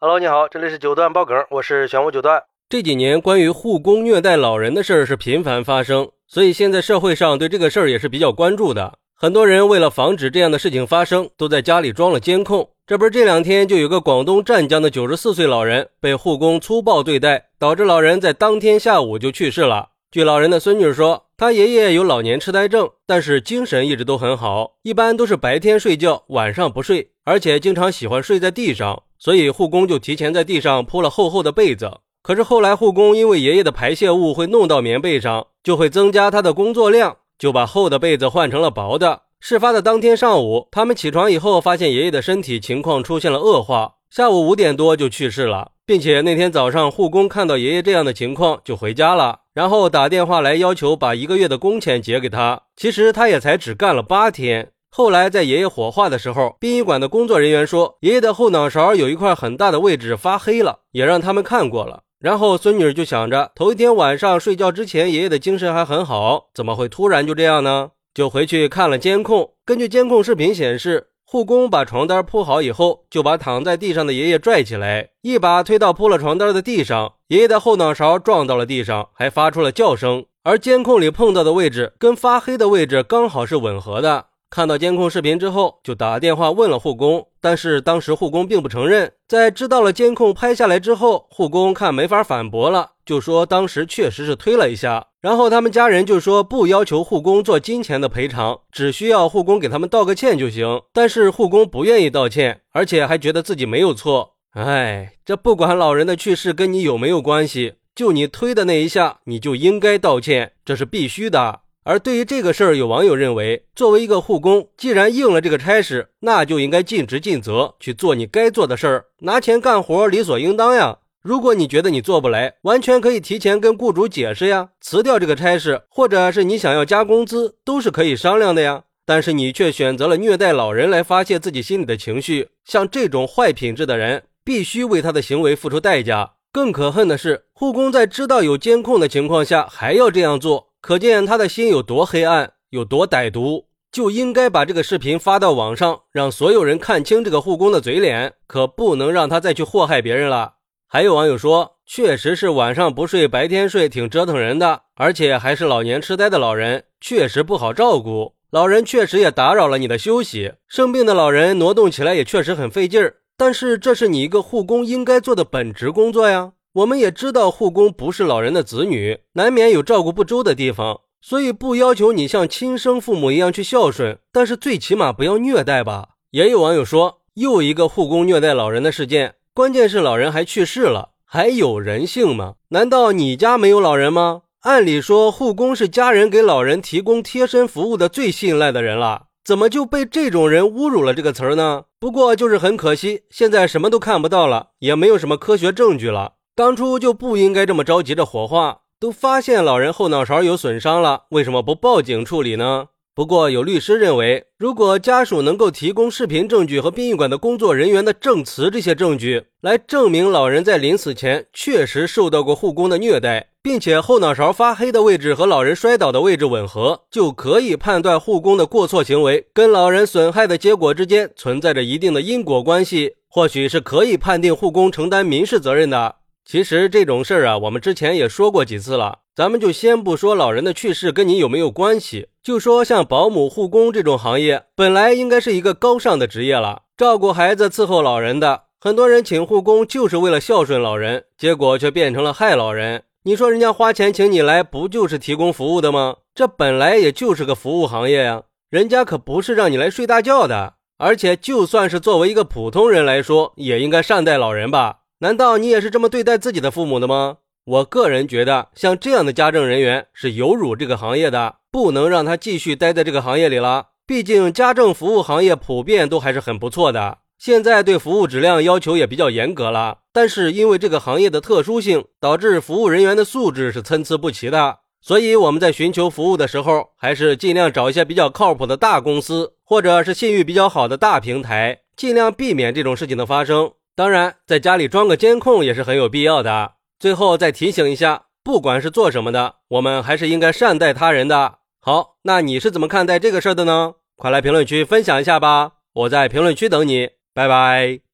Hello，你好，这里是九段爆梗，我是玄武九段。这几年关于护工虐待老人的事儿是频繁发生，所以现在社会上对这个事儿也是比较关注的。很多人为了防止这样的事情发生，都在家里装了监控。这不是这两天就有个广东湛江的九十四岁老人被护工粗暴对待，导致老人在当天下午就去世了。据老人的孙女说，他爷爷有老年痴呆症，但是精神一直都很好，一般都是白天睡觉，晚上不睡，而且经常喜欢睡在地上，所以护工就提前在地上铺了厚厚的被子。可是后来护工因为爷爷的排泄物会弄到棉被上，就会增加他的工作量。就把厚的被子换成了薄的。事发的当天上午，他们起床以后，发现爷爷的身体情况出现了恶化，下午五点多就去世了，并且那天早上护工看到爷爷这样的情况就回家了，然后打电话来要求把一个月的工钱结给他。其实他也才只干了八天。后来在爷爷火化的时候，殡仪馆的工作人员说，爷爷的后脑勺有一块很大的位置发黑了，也让他们看过了。然后孙女就想着，头一天晚上睡觉之前，爷爷的精神还很好，怎么会突然就这样呢？就回去看了监控。根据监控视频显示，护工把床单铺好以后，就把躺在地上的爷爷拽起来，一把推到铺了床单的地上。爷爷的后脑勺撞到了地上，还发出了叫声。而监控里碰到的位置跟发黑的位置刚好是吻合的。看到监控视频之后，就打电话问了护工，但是当时护工并不承认。在知道了监控拍下来之后，护工看没法反驳了，就说当时确实是推了一下。然后他们家人就说不要求护工做金钱的赔偿，只需要护工给他们道个歉就行。但是护工不愿意道歉，而且还觉得自己没有错。哎，这不管老人的去世跟你有没有关系，就你推的那一下，你就应该道歉，这是必须的。而对于这个事儿，有网友认为，作为一个护工，既然应了这个差事，那就应该尽职尽责去做你该做的事儿，拿钱干活理所应当呀。如果你觉得你做不来，完全可以提前跟雇主解释呀，辞掉这个差事，或者是你想要加工资，都是可以商量的呀。但是你却选择了虐待老人来发泄自己心里的情绪，像这种坏品质的人，必须为他的行为付出代价。更可恨的是，护工在知道有监控的情况下还要这样做。可见他的心有多黑暗，有多歹毒，就应该把这个视频发到网上，让所有人看清这个护工的嘴脸，可不能让他再去祸害别人了。还有网友说，确实是晚上不睡，白天睡，挺折腾人的，而且还是老年痴呆的老人，确实不好照顾。老人确实也打扰了你的休息，生病的老人挪动起来也确实很费劲儿。但是这是你一个护工应该做的本职工作呀。我们也知道护工不是老人的子女，难免有照顾不周的地方，所以不要求你像亲生父母一样去孝顺，但是最起码不要虐待吧。也有网友说，又一个护工虐待老人的事件，关键是老人还去世了，还有人性吗？难道你家没有老人吗？按理说，护工是家人给老人提供贴身服务的最信赖的人了，怎么就被这种人侮辱了这个词儿呢？不过就是很可惜，现在什么都看不到了，也没有什么科学证据了。当初就不应该这么着急着火化，都发现老人后脑勺有损伤了，为什么不报警处理呢？不过有律师认为，如果家属能够提供视频证据和殡仪馆的工作人员的证词这些证据，来证明老人在临死前确实受到过护工的虐待，并且后脑勺发黑的位置和老人摔倒的位置吻合，就可以判断护工的过错行为跟老人损害的结果之间存在着一定的因果关系，或许是可以判定护工承担民事责任的。其实这种事儿啊，我们之前也说过几次了。咱们就先不说老人的去世跟你有没有关系，就说像保姆、护工这种行业，本来应该是一个高尚的职业了，照顾孩子、伺候老人的。很多人请护工就是为了孝顺老人，结果却变成了害老人。你说人家花钱请你来，不就是提供服务的吗？这本来也就是个服务行业呀，人家可不是让你来睡大觉的。而且就算是作为一个普通人来说，也应该善待老人吧。难道你也是这么对待自己的父母的吗？我个人觉得，像这样的家政人员是有辱这个行业的，不能让他继续待在这个行业里了。毕竟家政服务行业普遍都还是很不错的，现在对服务质量要求也比较严格了。但是因为这个行业的特殊性，导致服务人员的素质是参差不齐的。所以我们在寻求服务的时候，还是尽量找一些比较靠谱的大公司，或者是信誉比较好的大平台，尽量避免这种事情的发生。当然，在家里装个监控也是很有必要的。最后再提醒一下，不管是做什么的，我们还是应该善待他人的。好，那你是怎么看待这个事儿的呢？快来评论区分享一下吧，我在评论区等你，拜拜。